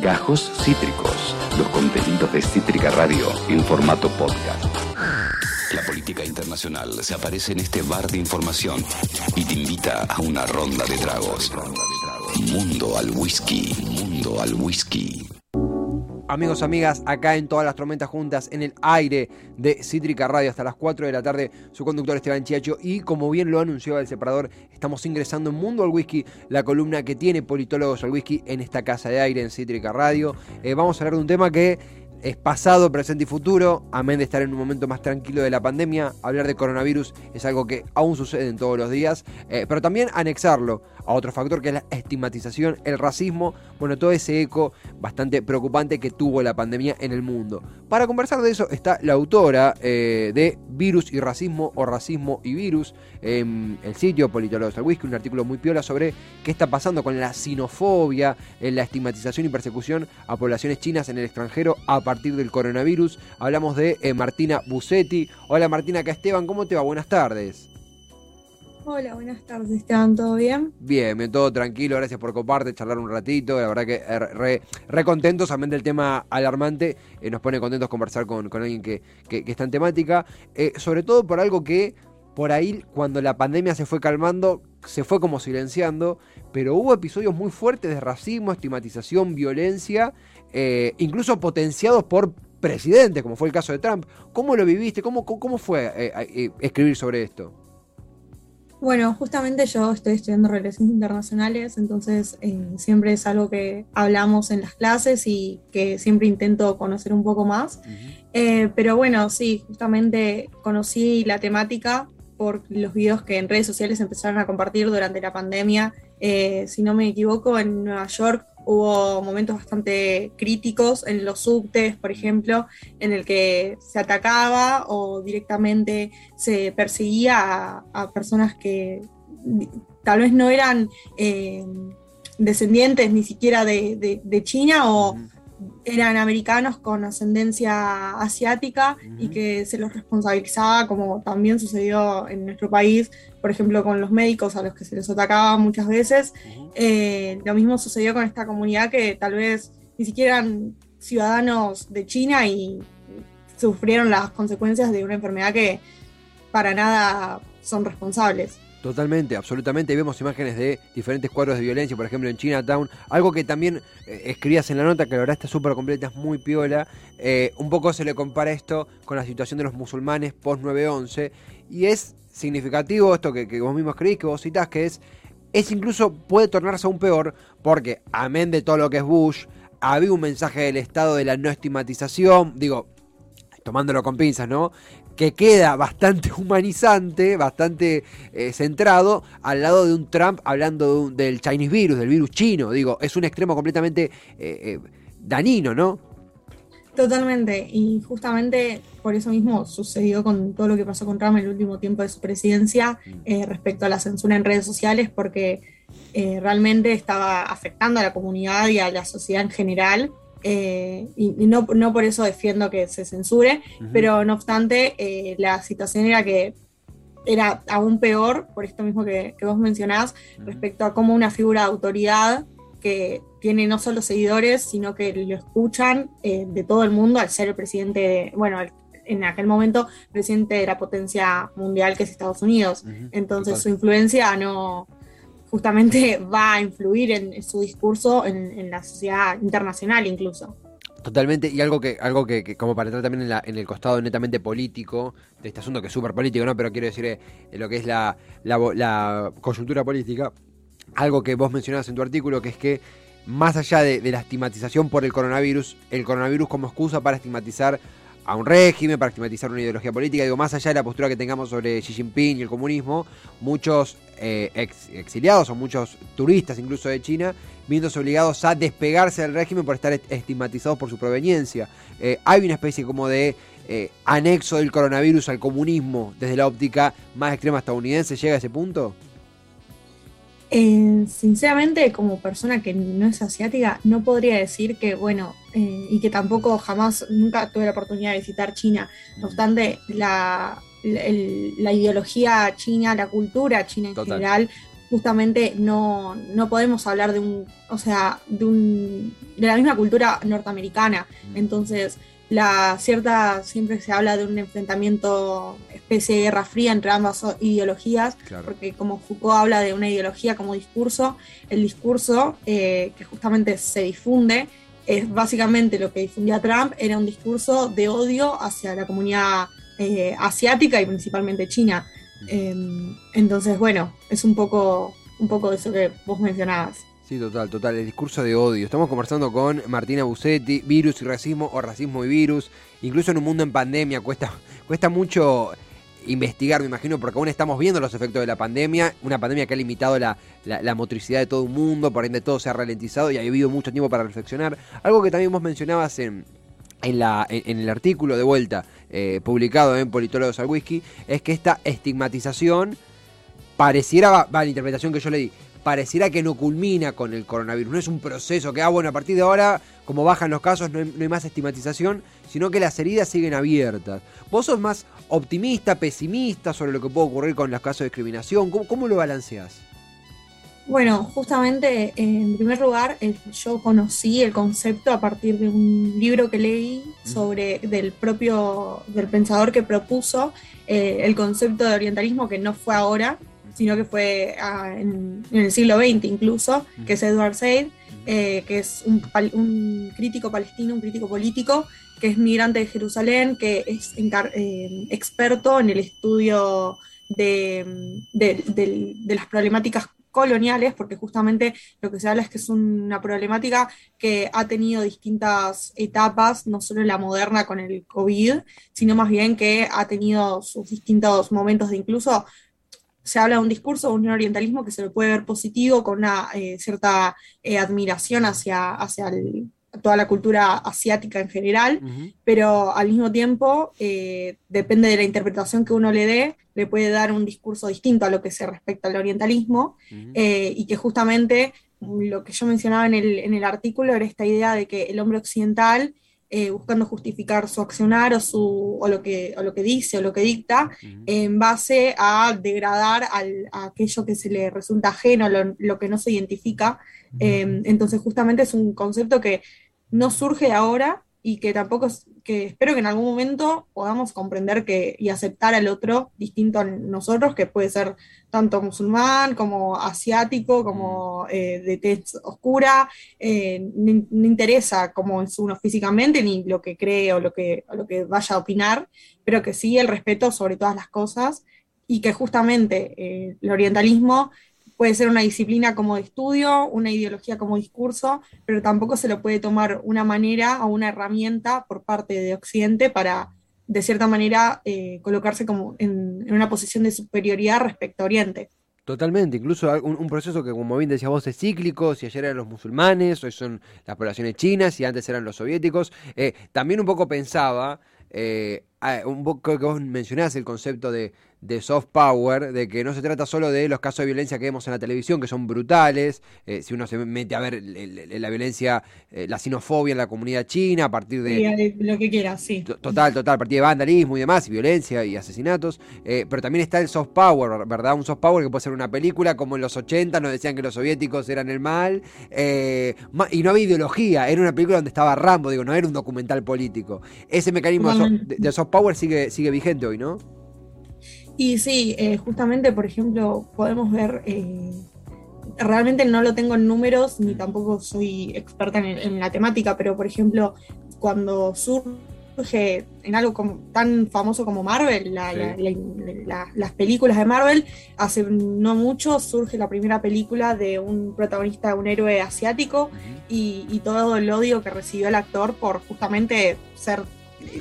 Gajos Cítricos, los contenidos de Cítrica Radio en formato podcast. La política internacional se aparece en este bar de información y te invita a una ronda de tragos. Mundo al whisky, mundo al whisky. Amigos, amigas, acá en todas las tormentas juntas, en el aire de Cítrica Radio hasta las 4 de la tarde, su conductor Esteban Chiacho y como bien lo anunció el separador, estamos ingresando en Mundo al Whisky, la columna que tiene politólogos al whisky en esta casa de aire en Cítrica Radio. Eh, vamos a hablar de un tema que es pasado, presente y futuro, amén de estar en un momento más tranquilo de la pandemia. Hablar de coronavirus es algo que aún sucede en todos los días, eh, pero también anexarlo a otro factor que es la estigmatización, el racismo, bueno, todo ese eco bastante preocupante que tuvo la pandemia en el mundo. Para conversar de eso está la autora eh, de Virus y Racismo o Racismo y Virus, en el sitio Politólogos al Whisky, un artículo muy piola sobre qué está pasando con la sinofobia, en la estigmatización y persecución a poblaciones chinas en el extranjero a partir del coronavirus. Hablamos de eh, Martina Busetti. Hola Martina, acá Esteban, ¿cómo te va? Buenas tardes. Hola, buenas tardes, Esteban, ¿todo bien? Bien, todo tranquilo, gracias por coparte, charlar un ratito, la verdad que eh, re, re contentos, también del tema alarmante, eh, nos pone contentos conversar con, con alguien que, que, está en temática, sobre todo por algo que por ahí cuando la pandemia se fue calmando, se fue como silenciando, pero hubo episodios muy fuertes de racismo, estigmatización, violencia, eh, incluso potenciados por presidentes, como fue el caso de Trump. ¿Cómo lo viviste? ¿Cómo, cómo fue eh, eh, escribir sobre esto? Bueno, justamente yo estoy estudiando relaciones internacionales, entonces siempre es algo que hablamos en las clases y que siempre intento conocer un poco más. pero bueno, sí, justamente conocí la temática por los videos que en redes sociales empezaron a compartir durante la pandemia. si no me equivoco, en Nueva York Hubo momentos bastante críticos en los subtes, por ejemplo, en el que se atacaba o directamente se perseguía a, personas que tal vez no eran eh, descendientes ni siquiera de, China o eran americanos con ascendencia asiática y que se los responsabilizaba, como también sucedió en nuestro país, por ejemplo, con los médicos a los que se les atacaba muchas veces. Eh, lo mismo sucedió con esta comunidad que tal vez ni siquiera eran ciudadanos de China y sufrieron las consecuencias de una enfermedad que para nada son responsables. Totalmente, absolutamente. Vemos imágenes de diferentes cuadros de violencia, por ejemplo en Chinatown. Algo que también eh, escribías en la nota, que la verdad está súper completa, es muy piola. Eh, un poco se le compara esto con la situación de los musulmanes post 9-11. Y es significativo esto que, vos mismo escribís, que vos citás, que es, es incluso puede tornarse aún peor, porque amén de todo lo que es Bush, había un mensaje del Estado de la no estigmatización. Digo, tomándolo con pinzas, ¿no? Que queda bastante humanizante, bastante eh, centrado, al lado de un Trump hablando del Chinese virus, del virus chino. Digo, es un extremo completamente eh, eh, danino, ¿no? Totalmente, y justamente por eso mismo sucedió con todo lo que pasó con Trump en el último tiempo de su presidencia mm. respecto a la censura en redes sociales, porque realmente estaba afectando a la comunidad y a la sociedad en general eh, y, no, no, por eso defiendo que se censure, pero no obstante, eh, la situación era que era aún peor, por esto mismo que, vos mencionás, respecto a cómo una figura de autoridad que tiene no solo seguidores, sino que lo escuchan eh, de todo el mundo al ser el presidente, bueno, en aquel momento presidente de la potencia mundial que es Estados Unidos. Entonces su influencia no, justamente va a influir en, su discurso en, la sociedad internacional incluso. Totalmente, y algo que, algo que, como para entrar también en, el costado netamente político de este asunto, que es súper político, ¿no? Pero quiero decir eh, lo que es la, la, coyuntura política, algo que vos mencionabas en tu artículo, que es que más allá de la estigmatización por el coronavirus, el coronavirus como excusa para estigmatizar a un régimen, para estigmatizar una ideología política. Digo, más allá de la postura que tengamos sobre Xi Jinping y el comunismo, muchos eh, exiliados o muchos turistas incluso de China, viéndose obligados a despegarse del régimen por estar estigmatizados por su proveniencia. Eh, hay una especie como de eh, anexo del coronavirus al comunismo desde la óptica más extrema estadounidense. ¿Llega a ese punto? Eh, sinceramente, como persona que no es asiática, no podría decir que, bueno, eh, y que tampoco jamás, nunca tuve la oportunidad de visitar China. No obstante, la, la, ideología china, la cultura china en general, justamente no, no podemos hablar de un, o sea, de un, de la misma cultura norteamericana. Mm. Entonces, la cierta, siempre se habla de un enfrentamiento, especie de guerra fría entre ambas ideologías, Claro. porque como Foucault habla de una ideología como discurso, el discurso eh, que justamente se difunde es básicamente lo que difundía Trump, era un discurso de odio hacia la comunidad eh, asiática y principalmente China. Eh, entonces, bueno, es un poco, un poco eso que vos mencionabas. Sí, total, total. El discurso de odio. Estamos conversando con Martina Busetti, virus y racismo o racismo y virus. Incluso en un mundo en pandemia cuesta, cuesta mucho investigar, me imagino, porque aún estamos viendo los efectos de la pandemia. Una pandemia que ha limitado la, la- motricidad de todo el mundo, por ende todo se ha ralentizado y ha habido mucho tiempo para reflexionar. Algo que también vos mencionabas en, en, la, en, en el artículo de vuelta eh, publicado en Politólogos al Whisky es que esta estigmatización pareciera, va, va, la interpretación que yo le di, pareciera que no culmina con el coronavirus. No es un proceso que, ah, bueno, a partir de ahora, como bajan los casos, no hay, no hay más estigmatización, sino que las heridas siguen abiertas. ¿Vos sos más optimista, pesimista sobre lo que puede ocurrir con los casos de discriminación? ¿Cómo, cómo lo balanceás? Bueno, justamente en primer lugar, eh, yo conocí el concepto a partir de un libro que leí sobre del propio del pensador que propuso eh, el concepto de orientalismo que no fue ahora, sino que fue ah, en, en el siglo XX incluso, que es Edward Said, eh, que es un, crítico palestino, un crítico político, que es migrante de Jerusalén, que es eh, experto en el estudio de, de- de- de las problemáticas coloniales, porque justamente lo que se habla es que es una problemática que ha tenido distintas etapas, no solo la moderna con el COVID, sino más bien que ha tenido sus distintos momentos de incluso se habla de un discurso de un orientalismo que se lo puede ver positivo, con una eh, cierta eh, admiración hacia, hacia el- toda la cultura asiática en general, pero al mismo tiempo, eh, depende de la interpretación que uno le dé, le puede dar un discurso distinto a lo que se respecta al orientalismo, y que justamente lo que yo mencionaba en el, en el artículo era esta idea de que el hombre occidental, eh, buscando justificar su accionar o, su, o, lo que, o lo que dice o lo que dicta, en base a degradar al- a aquello que se le resulta ajeno, lo, lo que no se identifica. Eh, entonces, justamente es un concepto que no surge ahora y que tampoco es, que espero que en algún momento podamos comprender que, y aceptar al otro distinto a nosotros, que puede ser tanto musulmán como asiático, como eh, de tez oscura, eh, no, no interesa cómo es uno físicamente, ni lo que cree o lo que, o lo que vaya a opinar, pero que sí el respeto sobre todas las cosas y que justamente eh, el orientalismo puede ser una disciplina como estudio, una ideología como discurso, pero tampoco se lo puede tomar una manera o una herramienta por parte de Occidente para, de cierta manera, eh, colocarse como en, una posición de superioridad respecto a Oriente. Totalmente, incluso un, un proceso que como bien decías vos es cíclico, si ayer eran los musulmanes, hoy son las poblaciones chinas y antes eran los soviéticos. Eh, también un poco pensaba, eh, un poco que vos mencionás el concepto de, de soft power, de que no se trata solo de los casos de violencia que vemos en la televisión, que son brutales, eh, si uno se mete a ver el- el- la violencia, eh, la xenofobia en la comunidad china a partir de... Sí, lo que quieras, sí. To- Total, total, a partir de vandalismo y demás, y violencia y asesinatos. eh, pero también está el soft power, ¿verdad? Un soft power que puede ser una película, como en los 80 nos decían que los soviéticos eran el mal. ma- y no había ideología, era una película donde estaba Rambo, digo, no era un documental político. Ese mecanismo de, so- Totalmente. de- de soft power sigue, sigue vigente hoy, ¿no? Y sí, eh, justamente, por ejemplo, podemos ver, eh, realmente no lo tengo en números, ni tampoco soy experta en, en la temática, pero por ejemplo, cuando surge en algo como, tan famoso como Marvel, la- Sí. la- la- la- las películas de Marvel, hace no mucho surge la primera película de un protagonista, un héroe asiático, y, y todo el odio que recibió el actor por justamente ser,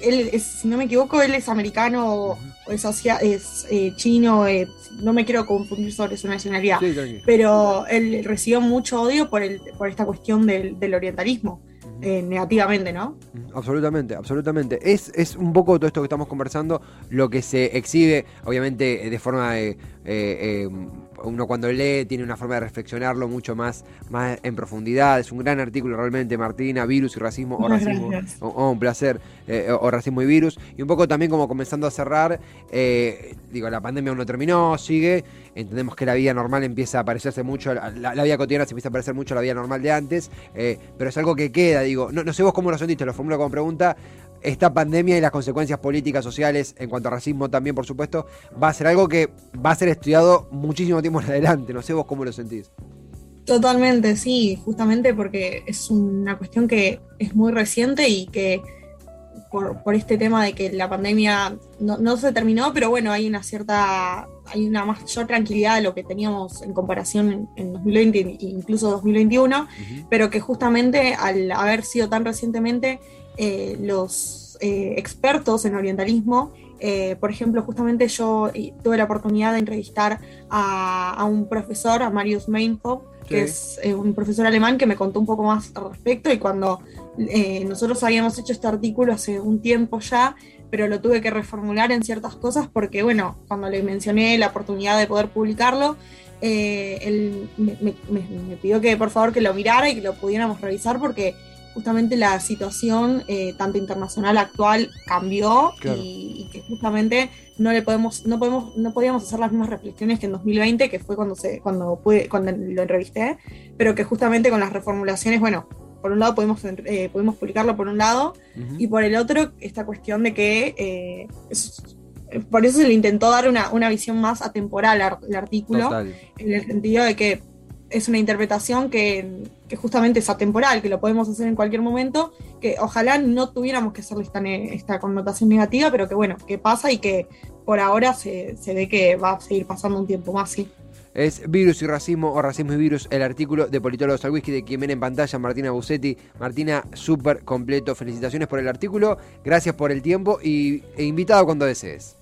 él es, si no me equivoco, él es americano o, es, asia- es eh, chino, eh, no me quiero confundir sobre su nacionalidad, Sí, pero él recibió mucho odio por, el, por esta cuestión del, del orientalismo, eh, negativamente, ¿no? Absolutamente, absolutamente. Es, es un poco todo esto que estamos conversando, lo que se exhibe, obviamente, de forma eh, uno cuando lee tiene una forma de reflexionarlo mucho más, más en profundidad. Es un gran artículo realmente, Martina, virus y racismo o racismo. un placer, eh, o, racismo y virus. Y un poco también como comenzando a cerrar, eh, digo, la pandemia aún no terminó, sigue. Entendemos que la vida normal empieza a parecerse mucho, la, la, vida cotidiana se empieza a parecer mucho a la vida normal de antes, eh, pero es algo que queda, digo, no, no sé vos cómo lo sentiste, lo formulo como pregunta, esta pandemia y las consecuencias políticas, sociales, en cuanto a racismo también, por supuesto, va a ser algo que va a ser estudiado muchísimo tiempo en adelante. No sé vos cómo lo sentís. Totalmente, sí, justamente porque es una cuestión que es muy reciente y que por, este tema de que la pandemia no, se terminó, pero bueno, hay una cierta, hay una mayor tranquilidad de lo que teníamos en comparación en, 2020 e incluso 2021, pero que justamente al haber sido tan recientemente eh, los eh, expertos en orientalismo. Eh, por ejemplo, justamente yo tuve la oportunidad de entrevistar a, un profesor, a Marius Meinhof, que es un profesor alemán que me contó un poco más al respecto y cuando nosotros habíamos hecho este artículo hace un tiempo ya, pero lo tuve que reformular en ciertas cosas porque, bueno, cuando le mencioné la oportunidad de poder publicarlo, él me, me, pidió que por favor que lo mirara y que lo pudiéramos revisar porque justamente la situación eh, tanto internacional actual cambió y, que justamente no le podemos no podemos no podíamos hacer las mismas reflexiones que en 2020 que fue cuando se cuando pude, cuando lo entrevisté pero que justamente con las reformulaciones bueno por un lado podemos eh, podemos publicarlo por un lado y por el otro esta cuestión de que eh, por eso se le intentó dar una, una visión más atemporal al, artículo en el sentido de que es una interpretación que, justamente es atemporal, que lo podemos hacer en cualquier momento, que ojalá no tuviéramos que hacerle esta, esta connotación negativa, pero que bueno, que pasa y que por ahora se, ve que va a seguir pasando un tiempo más, sí. Es Virus y Racismo o Racismo y Virus, el artículo de Politólogos al Whisky de quien viene en pantalla, Martina Busetti. Martina, súper completo. Felicitaciones por el artículo, gracias por el tiempo y, e invitado cuando desees.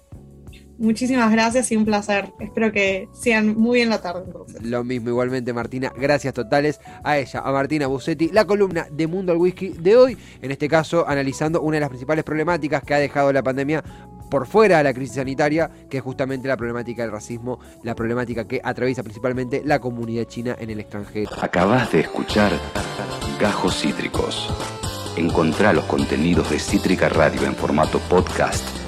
Muchísimas gracias y un placer. Espero que sean muy bien la tarde. Lo mismo, igualmente, Martina. Gracias totales a ella, a Martina Busetti, la columna de Mundo al Whisky de hoy. En este caso, analizando una de las principales problemáticas que ha dejado la pandemia por fuera de la crisis sanitaria, que es justamente la problemática del racismo, la problemática que atraviesa principalmente la comunidad china en el extranjero. Acabas de escuchar Gajos Cítricos. Encontrá los contenidos de Cítrica Radio en formato podcast